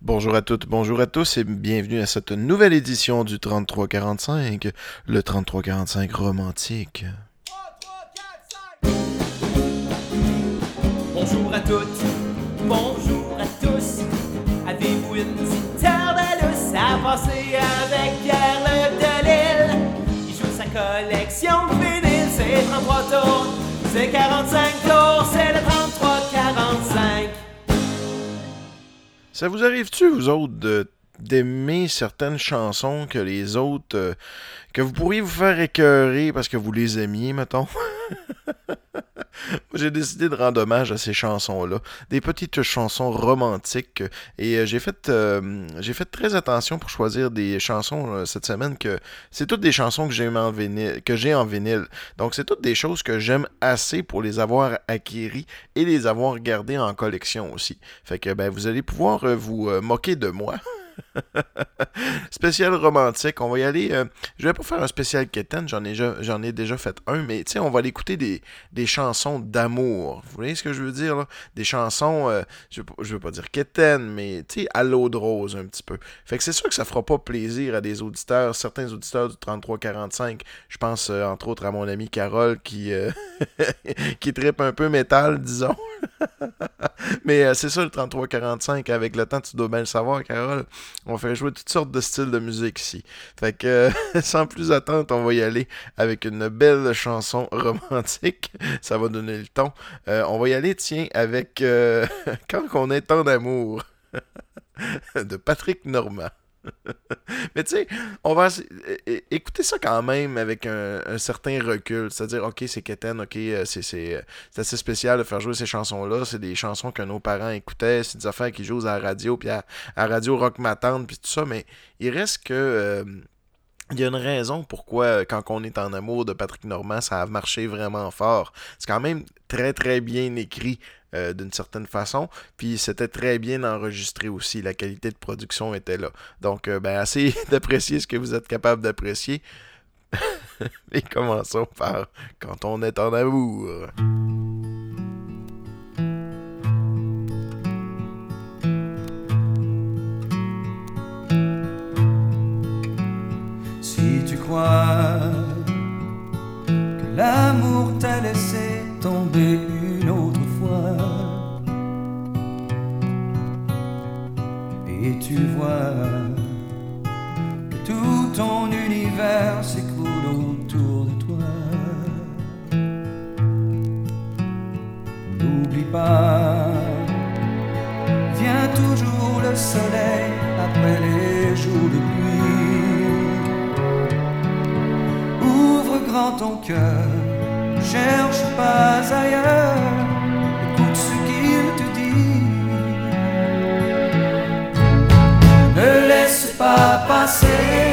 Bonjour à toutes, bonjour à tous et bienvenue à cette nouvelle édition du 3345, le 3345 romantique. Bonjour à toutes, bonjour à tous. Avez-vous une petite de lousse à passer avec Pierre Le? Il joue sa collection de c'est 33 tours, c'est 45 tours, c'est le 33-45. Ça vous arrive-tu, vous autres, de- d'aimer certaines chansons que les autres. euh, que vous pourriez vous faire écœurer parce que vous les aimiez, mettons? J'ai décidé de rendre hommage à ces chansons-là. Des petites chansons romantiques. Et euh, j'ai fait, euh, j'ai fait très attention pour choisir des chansons cette semaine que c'est toutes des chansons que j'ai en vinyle, que j'ai en vinyle. Donc, c'est toutes des choses que j'aime assez pour les avoir acquéries et les avoir gardées en collection aussi. Fait que ben, vous allez pouvoir vous moquer de moi. spécial romantique, on va y aller. euh, je vais pas faire un spécial Keten, j'en ai, déjà- j'en ai déjà fait un, mais tu sais, on va aller écouter des, des chansons d'amour. Vous voyez ce que je veux dire, là? Des chansons, euh, je, je veux pas dire Keten, mais tu sais, à l'eau de rose un petit peu. Fait que c'est sûr que ça fera pas plaisir à des auditeurs, certains auditeurs du 3345. Je pense euh, entre autres à mon ami Carole qui, euh, qui tripe un peu métal, disons. Mais c'est ça le 3345. Avec le temps, tu dois bien le savoir, Carole. On fait jouer toutes sortes de styles de musique ici. Fait que euh, sans plus attendre, on va y aller avec une belle chanson romantique. Ça va donner le ton. Euh, on va y aller, tiens, avec euh, Quand on est en amour de Patrick Normand. Mais tu sais, on va écouter ça quand même avec un, certain recul. C'est-à-dire, ok, c'est Keten, ok, euh, euh, c'est assez spécial de faire jouer ces chansons-là. C'est des chansons que nos parents écoutaient, c'est des affaires qui jouent à la radio, puis à, à Radio Rock Matante, puis tout ça. Mais il reste que. euh, il y a une raison pourquoi, quand on est en amour de Patrick Normand, ça a marché vraiment fort. C'est quand même très, très bien écrit euh, d'une certaine façon. Puis c'était très bien enregistré aussi. La qualité de production était là. Donc, euh, ben, essayez d'apprécier ce que vous êtes capable d'apprécier. Et commençons par Quand on est en amour. Si tu crois que l'amour t'a laissé tomber et tu vois que tout ton univers s'écoule autour de toi, n'oublie pas, vient toujours le soleil après les jours de pluie. Ouvre grand ton cœur, cherche pas ailleurs, pas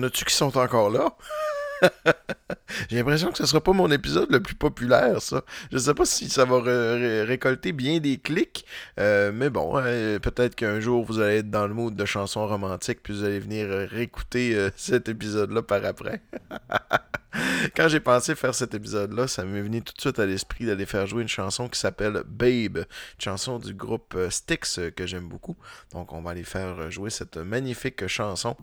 en a-tu qui sont encore là? J'ai l'impression que ce sera pas mon épisode le plus populaire, ça. Je sais pas si ça va ré- ré- récolter bien des clics, euh, mais bon, euh, peut-être qu'un jour vous allez être dans le mood de chansons romantiques, puis vous allez venir euh, réécouter euh, cet épisode-là par après. Quand j'ai pensé faire cet épisode-là, ça m'est venu tout de suite à l'esprit d'aller faire jouer une chanson qui s'appelle Babe, une chanson du groupe Styx que j'aime beaucoup. Donc on va aller faire jouer cette magnifique chanson.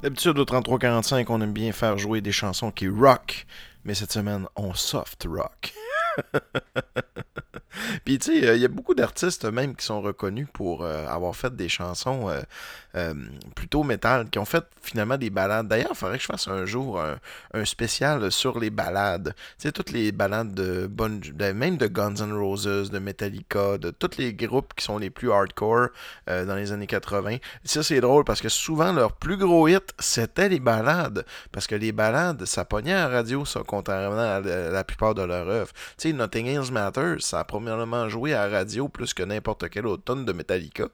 D'habitude, au 33-45, on aime bien faire jouer des chansons qui rock, mais cette semaine, on soft rock. Puis, tu sais, euh, il y a beaucoup d'artistes même qui sont reconnus pour euh, avoir fait des chansons euh, euh, plutôt métal, qui ont fait finalement des balades. D'ailleurs, il faudrait que je fasse un jour un, spécial sur les balades. Tu sais, toutes les balades de, Bon, même de Guns N' Roses, de Metallica, de tous les groupes qui sont les plus hardcore euh, dans les années 80. Ça, c'est drôle parce que souvent, leur plus gros hit, c'était les balades. Parce que les balades, ça pognait à la radio, ça, contrairement à la, plupart de leurs œuvres. Tu sais, Nothing Else Matters, ça a premièrement joué à la radio plus que n'importe quel autre tonne de Metallica.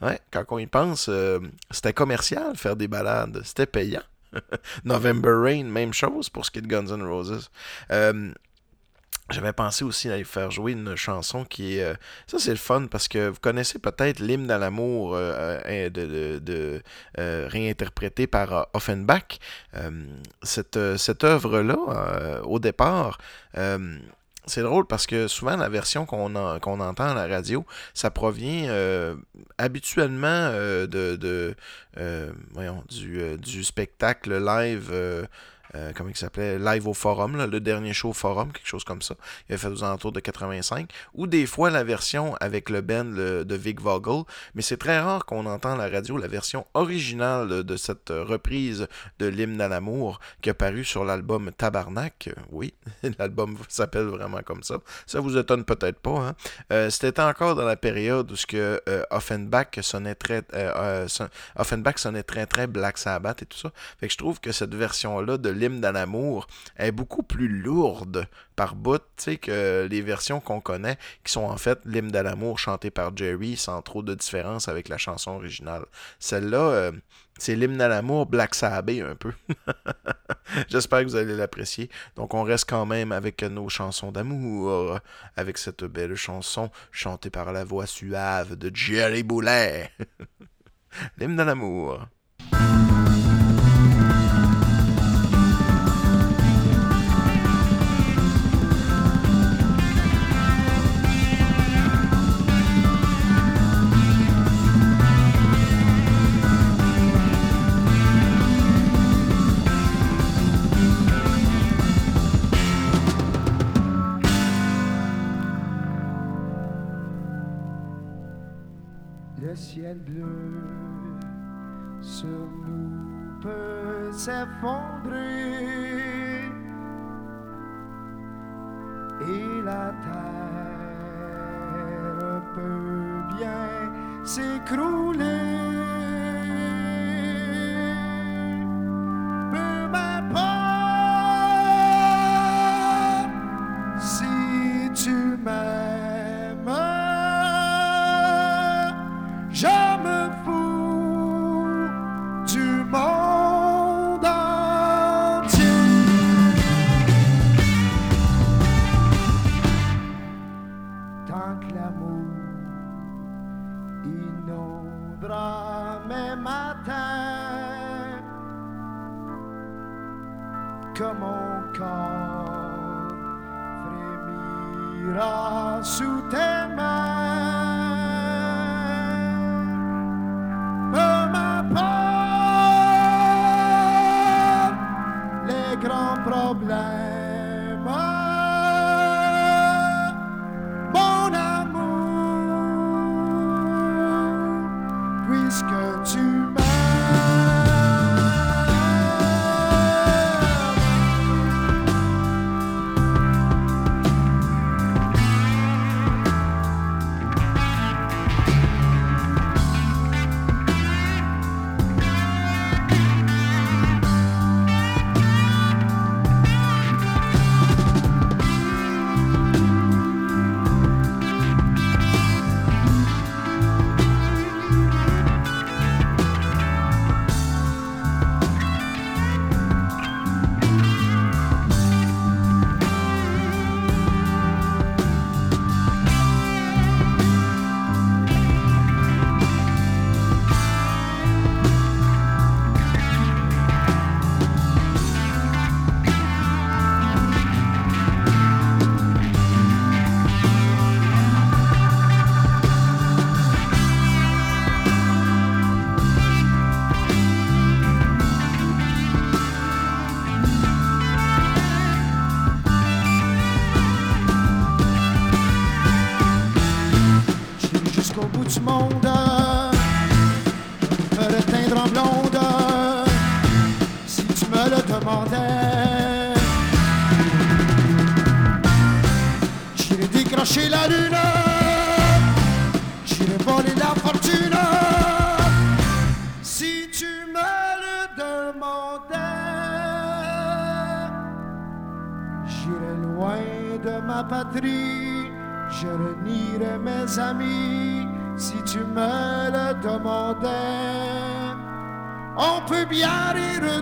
Ouais, quand on y pense, euh, c'était commercial faire des balades. C'était payant. November Rain, même chose pour ce qui est de Guns N' Roses. Euh, j'avais pensé aussi à y faire jouer une chanson qui est... euh, ça, c'est le fun parce que vous connaissez peut-être l'hymne à l'amour de, de- réinterprété par Offenbach. Cette, œuvre-là, au départ, c'est drôle parce que souvent la version qu'on en- qu'on entend à la radio, ça provient euh, habituellement euh, de, euh, du spectacle live. Euh, comment il s'appelait? Live au Forum, là, le dernier show Forum, quelque chose comme ça. Il avait fait aux alentours de 85. Ou des fois la version avec le band le- de Vic Vogel. Mais c'est très rare qu'on entend la radio la version originale de cette reprise de l'hymne à l'amour qui a paru sur l'album Tabarnak. Oui, l'album s'appelle vraiment comme ça. Ça vous étonne peut-être pas. Hein? Euh, C'était encore dans la période où ce que euh, Offenbach sonnait très, Offenbach sonnait très très Black Sabbath et tout ça. Fait que je trouve que cette version-là de l'hymne à l'amour est beaucoup plus lourde par bout, que les versions qu'on connaît, qui sont en fait l'hymne à l'amour chanté par Jerry sans trop de différence avec la chanson originale. Celle-là, euh, c'est l'hymne à l'amour Black Sabbath un peu. J'espère que vous allez l'apprécier. Donc on reste quand même avec nos chansons d'amour, avec cette belle chanson chantée par la voix suave de Jerry Boulet. l'hymne à l'amour. Et la terre peut bien s'écrouler. Peu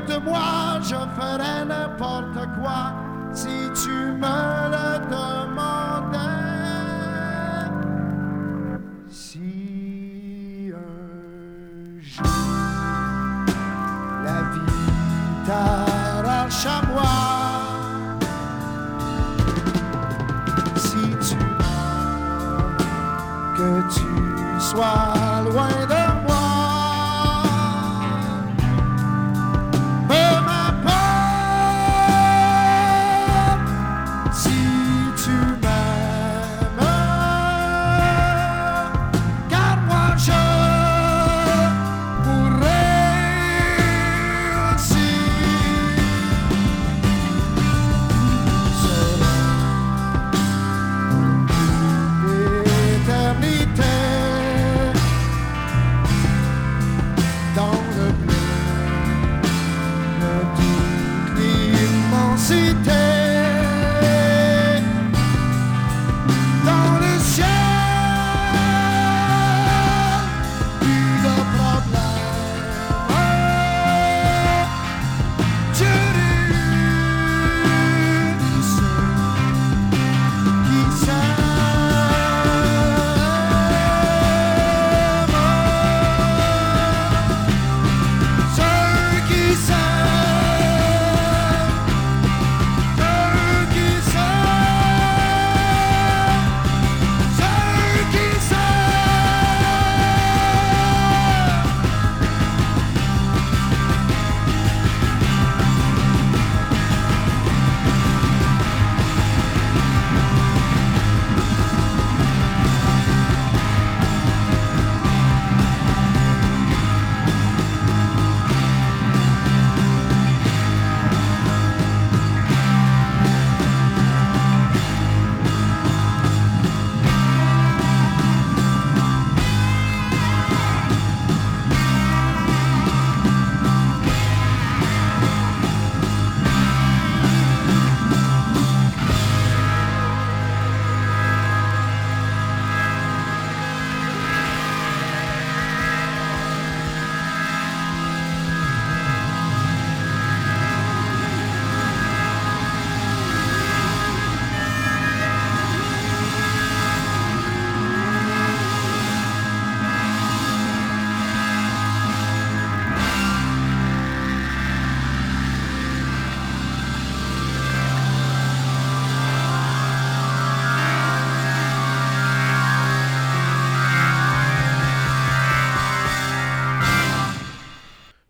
de moi, je ferai n'importe quoi. Si tu me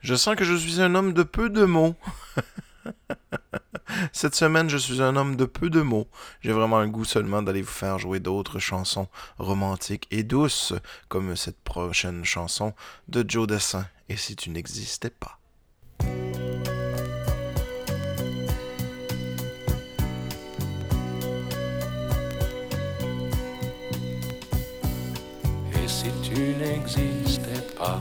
Je sens que je suis un homme de peu de mots. Cette semaine, je suis un homme de peu de mots. J'ai vraiment un goût seulement d'aller vous faire jouer d'autres chansons romantiques et douces, comme cette prochaine chanson de Joe Dessin. Et si tu n'existais pas. Et si tu n'existais pas,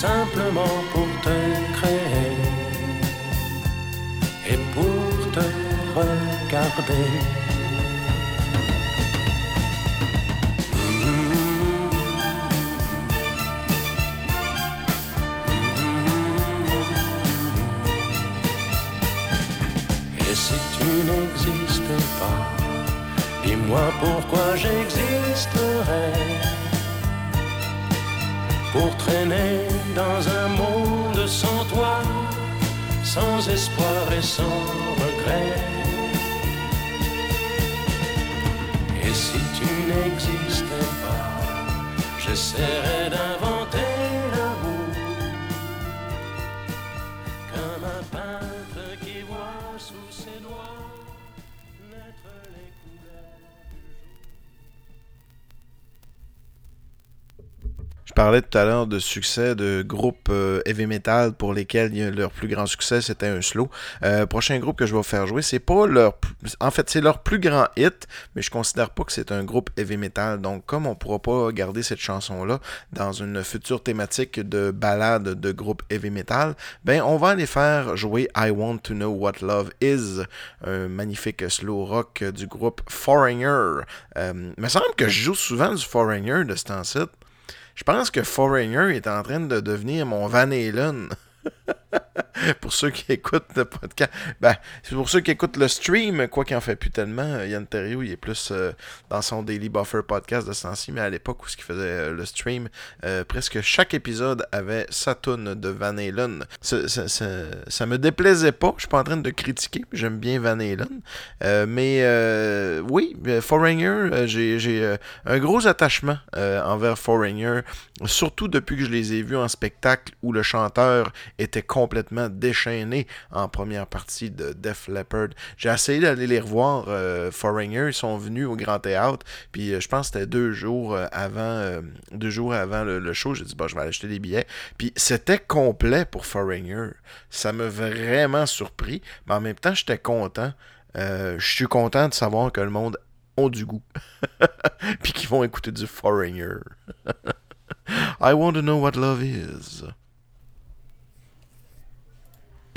simplement pour te créer et pour te regarder. Et si tu n'existais pas, dis-moi pourquoi j'existerais. Pour traîner dans un monde sans toi, sans espoir et sans regret. Et si tu n'existais pas, j'essaierais d'inventer parlais tout à l'heure de succès de groupes euh, heavy metal pour lesquels leur plus grand succès c'était un slow. Euh, prochain groupe que je vais vous faire jouer, c'est pas leur en fait c'est leur plus grand hit, mais je considère pas que c'est un groupe heavy metal. Donc comme on pourra pas garder cette chanson là dans une future thématique de balade de groupe heavy metal, ben on va aller faire jouer I Want to Know What Love Is, un magnifique slow rock du groupe Foreigner. Euh, il me semble que je joue souvent du Foreigner de ce temps-ci. Je pense que Foreigner est en train de devenir mon Van Halen. pour ceux qui écoutent le podcast. Ben, pour ceux qui écoutent le stream, quoi qu'il en fait plus tellement. Yann Terriot, il est plus euh, dans son Daily Buffer podcast de ce temps-ci, mais à l'époque où ce qu'il faisait euh, le stream, euh, presque chaque épisode avait sa toune de Van Halen. Ça, ça, ça, ça me déplaisait pas. Je suis pas en train de critiquer. J'aime bien Van Halen. Euh, mais euh, oui, euh, Foreigner, euh, j'ai euh, un gros attachement euh, envers Foreigner, surtout depuis que je les ai vus en spectacle où le chanteur était complètement déchaîné en première partie de Def Leppard. J'ai essayé d'aller les revoir, euh, Foreigner, ils sont venus au Grand Théâtre, puis euh, je pense que c'était deux jours euh, avant, deux jours avant le, show, j'ai dit, bah, je vais aller acheter des billets, puis c'était complet pour Foreigner. Ça m'a vraiment surpris, mais en même temps, j'étais content. Je suis content de savoir que le monde ont du goût. Puis qu'ils vont écouter du Foreigner. I want to know what love is.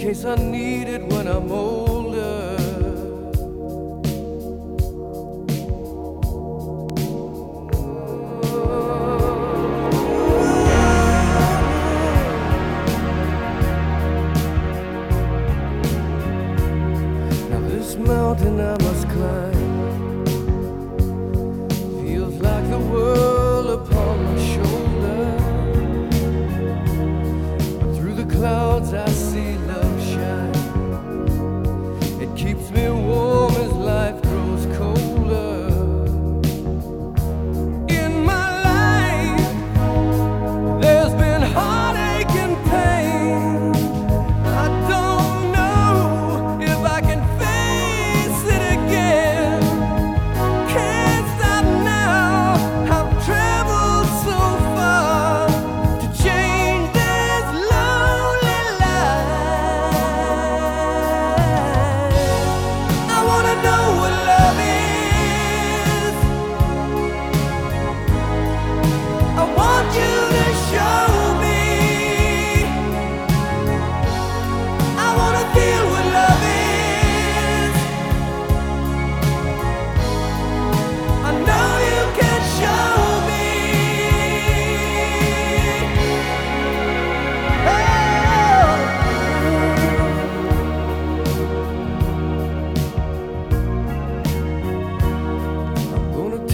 case I need it when I'm older.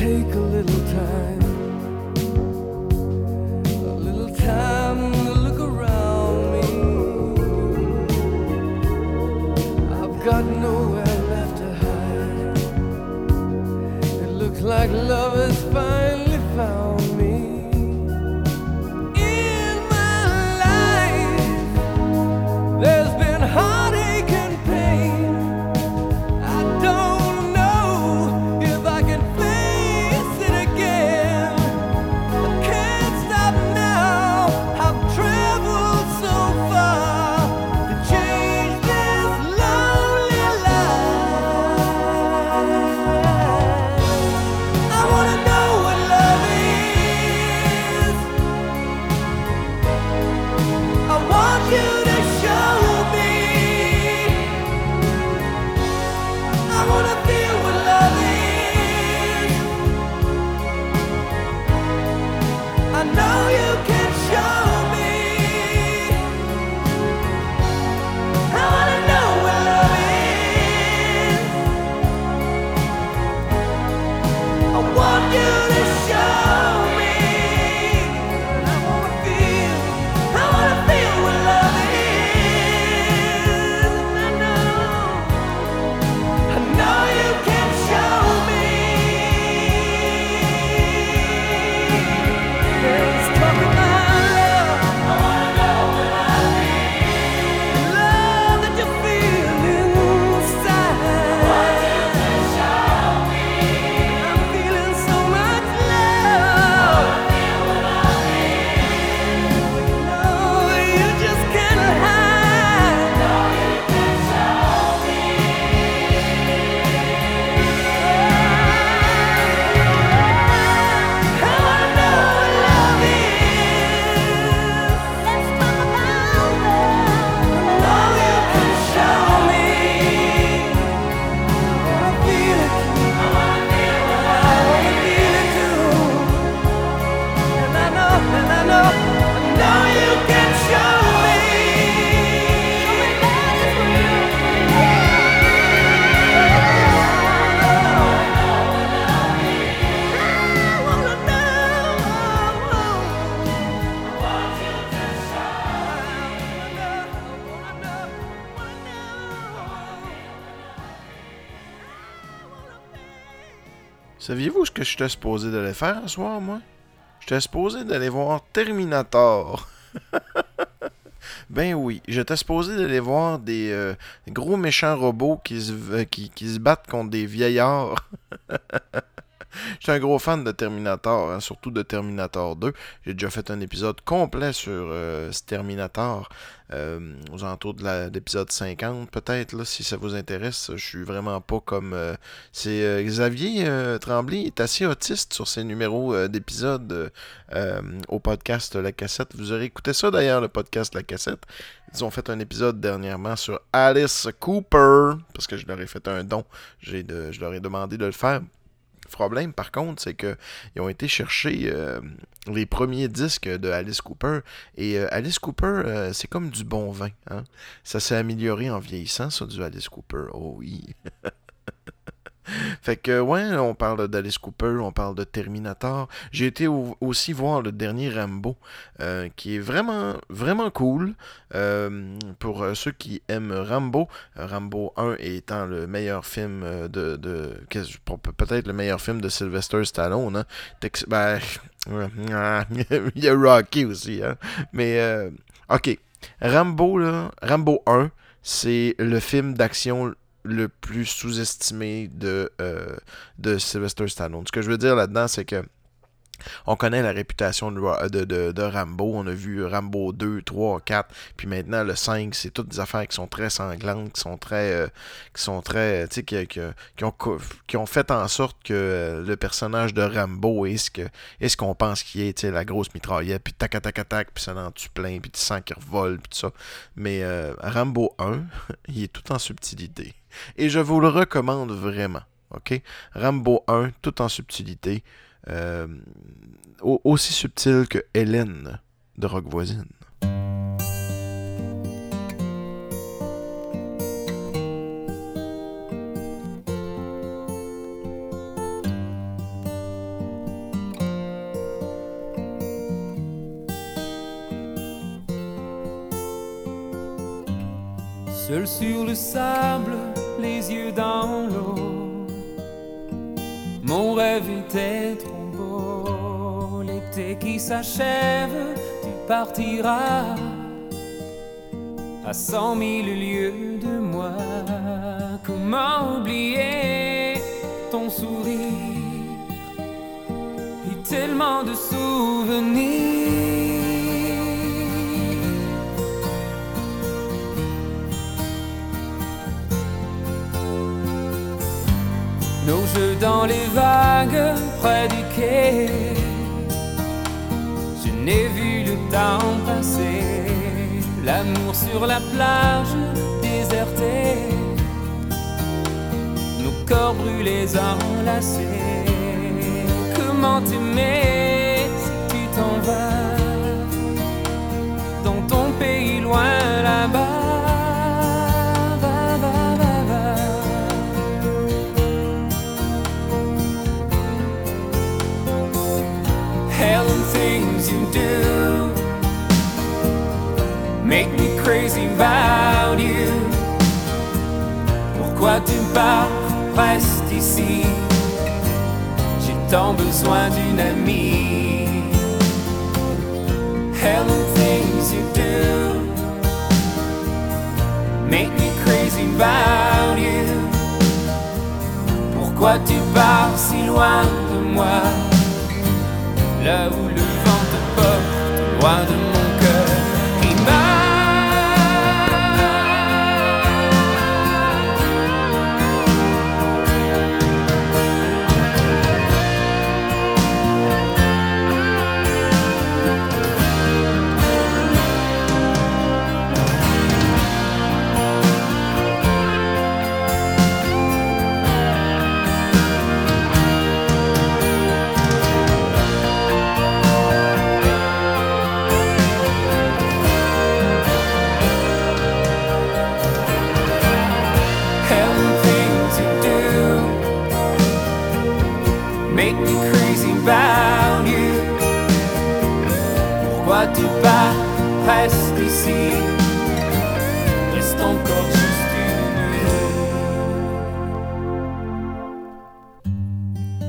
take a little time. J'étais supposé d'aller faire ce soir, moi? J'étais supposé d'aller voir Terminator. ben oui, j'étais supposé d'aller voir des euh, gros méchants robots qui se, euh, qui, qui se battent contre des vieillards. J'étais un gros fan de Terminator, hein, surtout de Terminator 2. J'ai déjà fait un épisode complet sur euh, ce Terminator, euh, aux alentours de l'épisode 50 peut-être, si ça vous intéresse. Je suis vraiment pas comme... euh, c'est Xavier Tremblay est assez autiste sur ses numéros d'épisodes au podcast La Cassette. Vous aurez écouté ça d'ailleurs, le podcast La Cassette. Ils ont fait un épisode dernièrement sur Alice Cooper, parce que je leur ai fait un don. Je leur ai demandé de le faire. Le problème, par contre, c'est que ils ont été chercher euh, les premiers disques de Alice Cooper. Et euh, Alice Cooper, euh, c'est comme du bon vin. hein. Ça s'est amélioré en vieillissant, ça, du Alice Cooper. Oh oui. fait que, ouais, on parle d'Alice Cooper, on parle de Terminator. J'ai été au- aussi voir le dernier Rambo, euh, qui est vraiment, vraiment cool. Euh, pour euh, ceux qui aiment Rambo, Rambo 1 étant le meilleur film de. peut-être le meilleur film de Sylvester Stallone. Hein. Ben, il y a Rocky aussi. Hein. Mais, ok. Rambo, là, Rambo 1, c'est le film d'action le plus sous-estimé de, euh, de Sylvester Stallone. Ce que je veux dire là-dedans, c'est que on connaît la réputation de, de, de- Rambo. On a vu Rambo 2, 3, 4. Puis maintenant, le 5, c'est toutes des affaires qui sont très sanglantes, qui sont très. euh, qui sont très. Sais, qui, qui- ont, qui ont fait en sorte que euh, le personnage de Rambo est ce qu'on pense qu'il est. La grosse mitraillette, puis tac, tac, tac, puis ça en tue plein, puis tu sens qu'il revole, puis tout ça. Mais euh, Rambo 1, il est tout en subtilité. Et je vous le recommande vraiment. OK? Rambo 1, tout en subtilité. Euh, au- aussi subtil que Hélène de Rock Voisine. Seul sur le sable, les yeux dans l'eau. Mon rêve était. L'été qui s'achève, tu partiras à cent mille lieues de moi. Comment oublier ton sourire? Et tellement de souvenirs? Nos jeux dans les vagues près du quai. L'amour sur la plage désertée. Nos corps brûlés enlacés. Comment t'aimer? Crazy about you. Pourquoi tu pars, reste ici? J'ai tant besoin d'une amie. Hell things you do make me crazy about you. Pourquoi tu pars si loin de moi? là où le vent te porte, loin de mon cœur reste encore juste une nuit.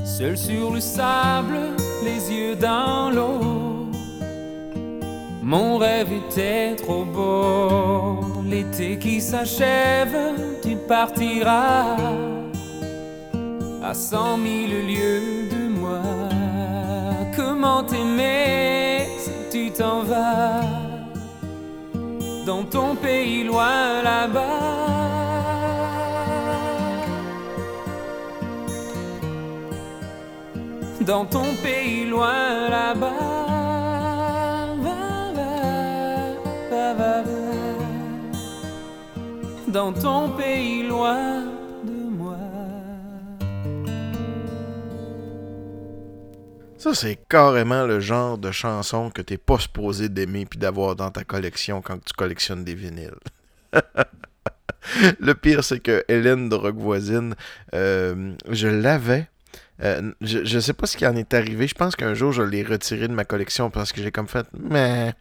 seul sur le sable, les yeux dans l'eau. Mon rêve était trop beau, l'été qui s'achève, tu partiras à cent mille lieues de moi. Comment t'aimer si tu t'en vas? Dans ton pays loin là-bas? dans ton pays loin là-bas. Dans ton pays loin Ça, c'est carrément le genre de chanson que t'es pas supposé d'aimer puis d'avoir dans ta collection quand tu collectionnes des vinyles. le pire, c'est que Hélène de Rock Voisine, euh, je l'avais. Euh, je, je sais pas ce qui en est arrivé. Je pense qu'un jour, je l'ai retiré de ma collection parce que j'ai comme fait. Mais.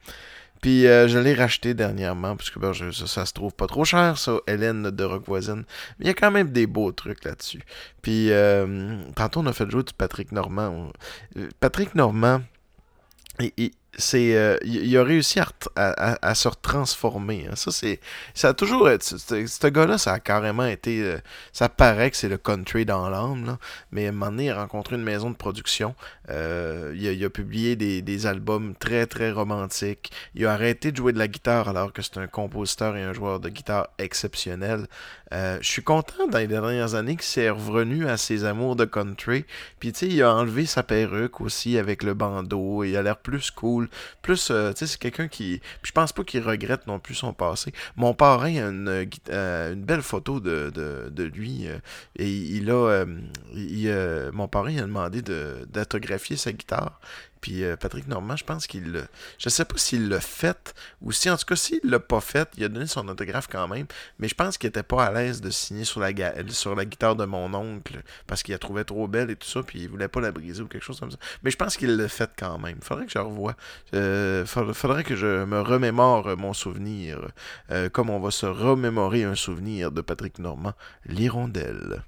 Puis euh, je l'ai racheté dernièrement, parce que ben, ça, se trouve pas trop cher, ça, Hélène de Rock. Mais il y a quand même des beaux trucs là-dessus. Puis euh, tantôt, on a fait jouer du Patrick Normand. Euh, Patrick Normand, c'est, euh, il, a réussi à, à- se transformer. hein. Ça, c'est, ça a toujours ce gars-là, ça a carrément été, euh, ça paraît que c'est le country dans l'âme, mais à un moment donné, il a rencontré une maison de production. Euh, il, a, il a publié des, des albums très, très romantiques. Il a arrêté de jouer de la guitare alors que c'est un compositeur et un joueur de guitare exceptionnel. Je suis content dans les dernières années qu'il s'est revenu à ses amours de country. Puis tu sais, il a enlevé sa perruque aussi avec le bandeau. Il a l'air plus cool. Plus, euh, tu sais, c'est quelqu'un qui. Puis je pense pas qu'il regrette non plus son passé. Mon parrain a une, euh, euh, belle photo de, lui. et il a. mon parrain a demandé de- d'autographier sa guitare. Puis euh, Patrick Normand, je pense qu'il l'a. Je sais pas s'il l'a fait ou si, en tout cas, s'il l'a pas fait, il a donné son autographe quand même. Mais je pense qu'il était pas à l'aise de signer sur la, ga- sur la guitare de mon oncle parce qu'il la trouvait trop belle et tout ça, puis il voulait pas la briser ou quelque chose comme ça. Mais je pense qu'il l'a fait quand même. Faudrait que je revoie. Euh, faudrait, que je me remémore mon souvenir, euh, comme on va se remémorer un souvenir de Patrick Normand, l'hirondelle.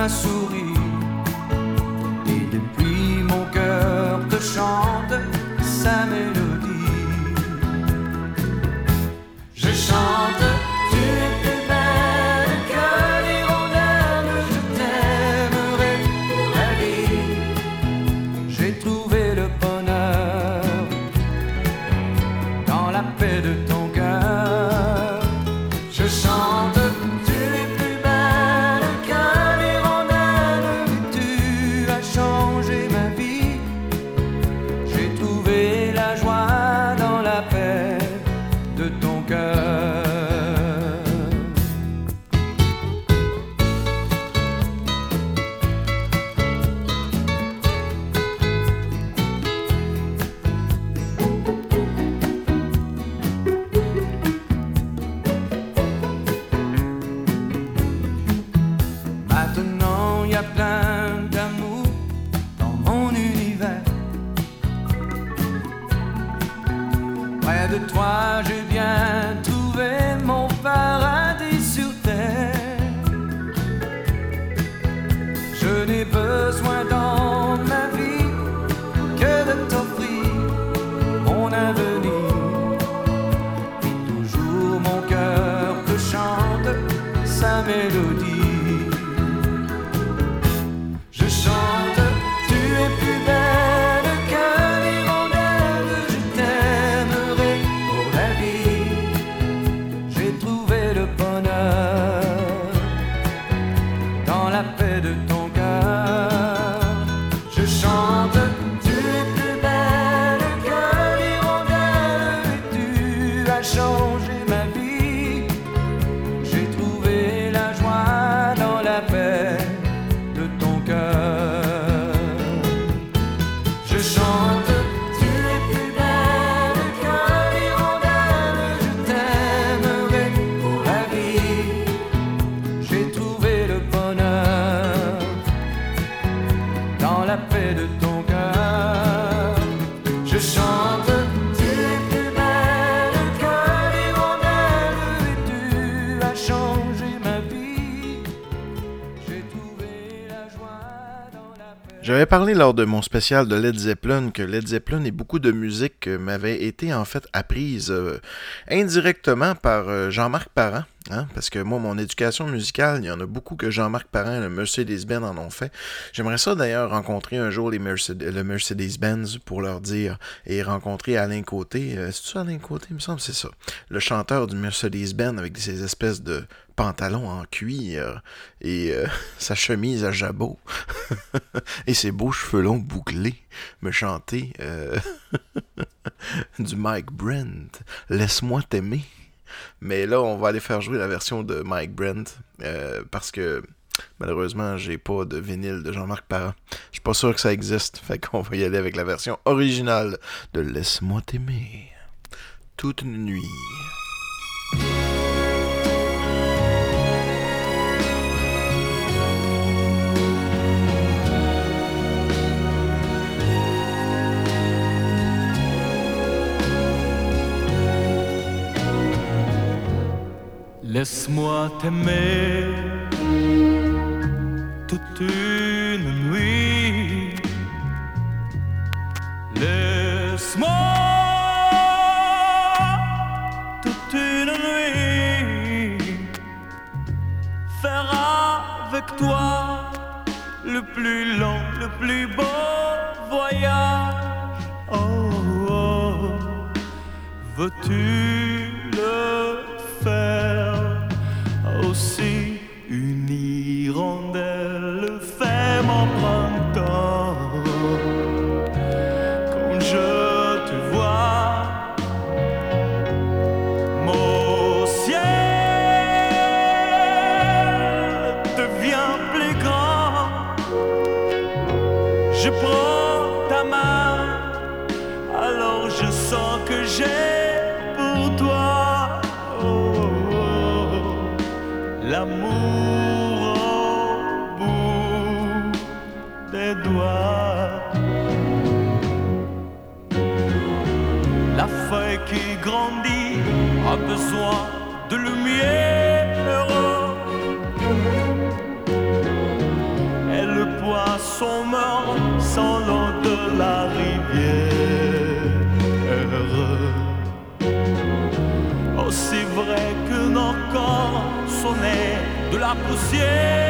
Mais tu J'avais parlé lors de mon spécial de Led Zeppelin que Led Zeppelin et beaucoup de musique m'avaient été en fait apprises euh, indirectement par euh, Jean-Marc Parent. Hein, parce que moi, mon éducation musicale, il y en a beaucoup que Jean-Marc Parent et le Mercedes-Benz en ont fait. J'aimerais ça d'ailleurs rencontrer un jour le Mercedes-Benz pour leur dire et rencontrer Alain Côté. Euh, C'est-tu Alain Côté, il me semble, c'est ça. Le chanteur du Mercedes-Benz avec ces espèces de pantalons en cuir et euh, sa chemise à jabot et ses beaux cheveux longs bouclés me chanter euh, du Mike Brent. Laisse-moi t'aimer. Mais là, on va aller faire jouer la version de Mike Brent euh, parce que malheureusement, j'ai pas de vinyle de Jean-Marc Parent. Je suis pas sûr que ça existe. Fait qu'on va y aller avec la version originale de Laisse-moi t'aimer. Toute une nuit. Laisse-moi t'aimer toute une nuit. Laisse-moi toute une nuit faire avec toi le plus long, le plus beau voyage. Oh, oh. veux-tu de la poussière.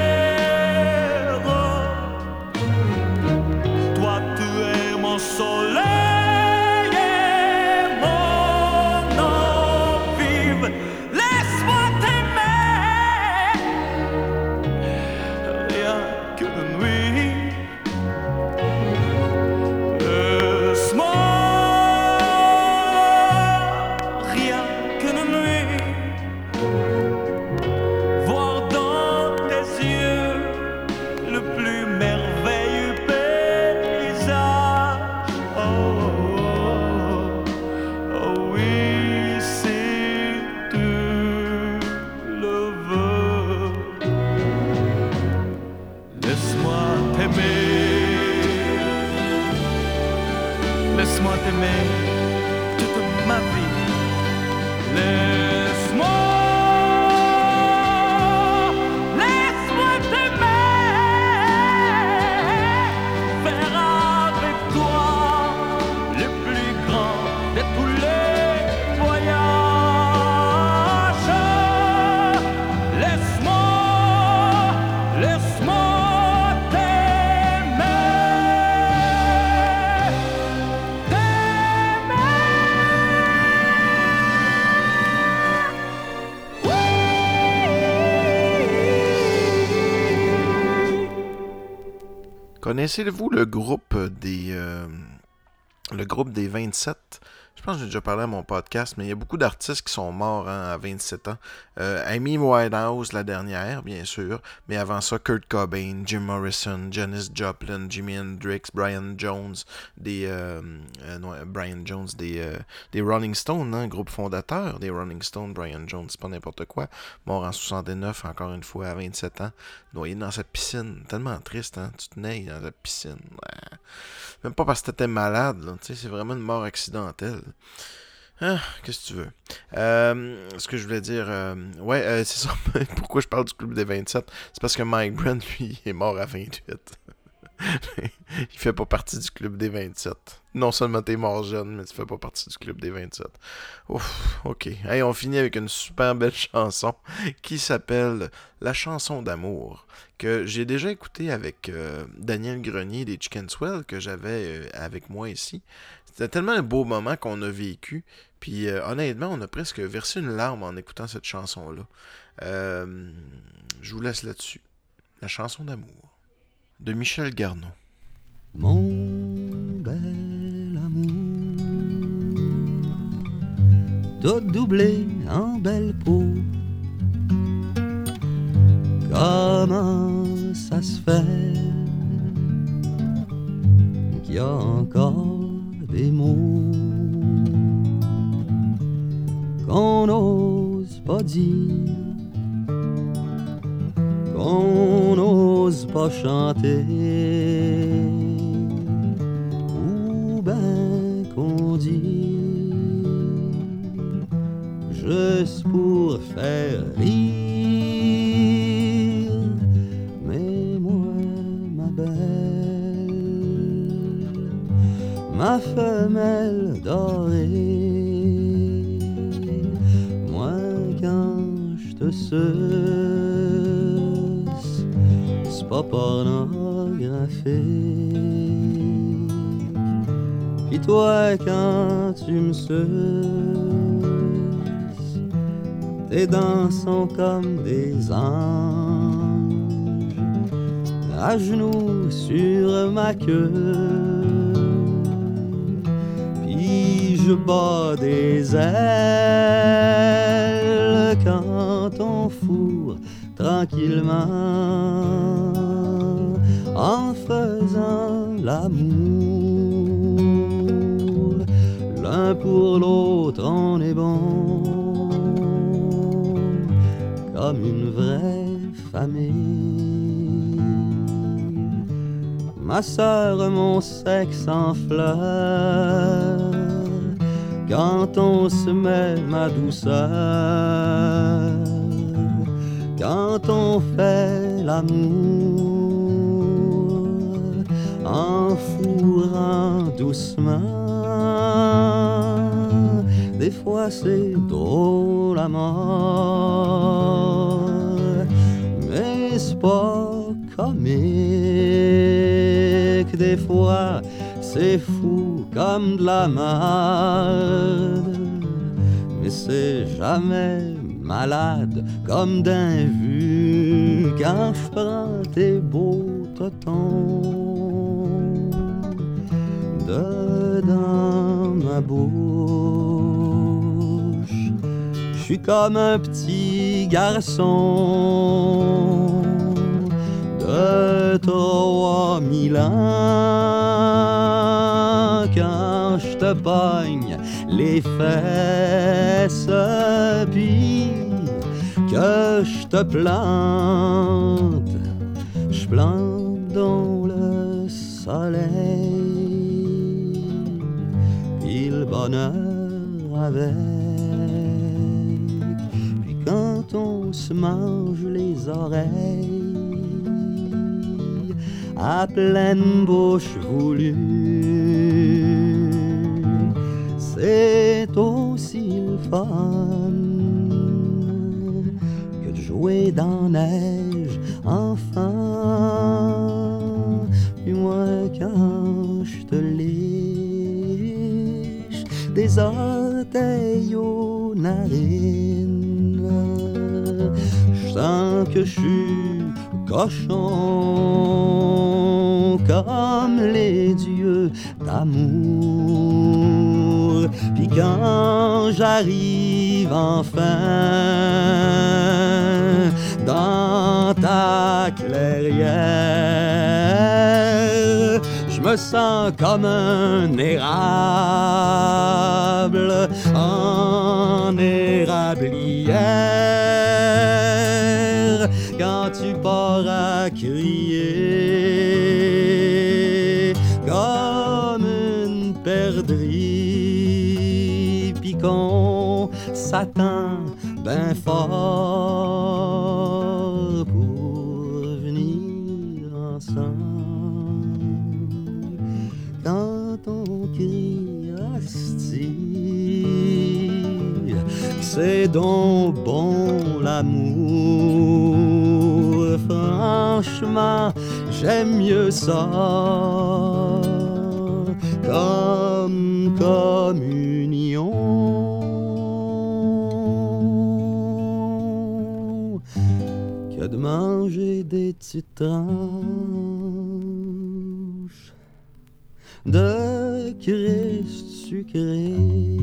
Connaissez-vous le groupe des euh, le groupe des 27 Je pense que j'ai déjà parlé à mon podcast, mais il y a beaucoup d'artistes qui sont morts hein, à 27 ans. Euh, Amy Winehouse, la dernière, bien sûr. Mais avant ça, Kurt Cobain, Jim Morrison, Janis Joplin, Jimi Hendrix, Brian Jones, des euh, euh, non, Brian Jones, des, des Rolling Stones, hein, groupe fondateur des Rolling Stones, Brian Jones, c'est pas n'importe quoi. Mort en 69, encore une fois, à 27 ans. Noyé dans cette piscine. Tellement triste, hein. Tu te nais dans la piscine. Même pas parce que t'étais malade. Tu sais, c'est vraiment une mort accidentelle. Ah, qu'est-ce que tu veux? Euh, ce que je voulais dire, euh, ouais, euh, c'est ça. Pourquoi je parle du club des 27? C'est parce que Mike Brent, lui, est mort à 28. il fait pas partie du club des 27. Non seulement t'es mort jeune, mais tu fais pas partie du club des 27. Ouf, ok. Hey, on finit avec une super belle chanson qui s'appelle La chanson d'amour, que j'ai déjà écouté avec Daniel Grenier des Chicken Swell, que j'avais avec moi ici. C'était tellement un beau moment qu'on a vécu. Puis euh, honnêtement, on a presque versé une larme en écoutant cette chanson-là. Euh, je vous laisse là-dessus. La chanson d'amour de Michel Garneau. Mon bel amour, tout doublé en belle peau. Comment ça se fait qu'il y a encore mots qu'on n'ose pas dire, qu'on n'ose pas chanter, ou ben qu'on dit juste pour faire rire. Toi quand tu me suces, tes dents sont comme des anges, à genoux sur ma queue. Puis je bats des ailes quand on fourre tranquillement l'autre, on est bon. Comme une vraie famille. Ma sœur, mon sexe en fleurs, quand on se met ma douceur, quand on fait l'amour, en fourrant doucement, c'est drôle à mort, mais c'est pas comique. Des fois c'est fou comme de la merde, mais c'est jamais malade comme d'un vu quand je prends tes beaux totons dedans ma bouche. Comme un petit garçon de trois mille ans quand je te pogne les fesses puis que je te plante, je plante dans le soleil puis le bonheur avec. Quand on se mange les oreilles à pleine bouche voulue, c'est aussi le fun que de jouer dans neige enfin. Puis moi quand je te liche des orteils je sens que je suis cochon comme les dieux d'amour. Puis quand j'arrive enfin dans ta clairière, je me sens comme un érable pars à crier comme une perdrix puis qu'on s'attend ben fort pour venir ensemble. Quand on crie asti c'est donc bon j'aime mieux ça comme communion que de manger des tranches de Christ sucré.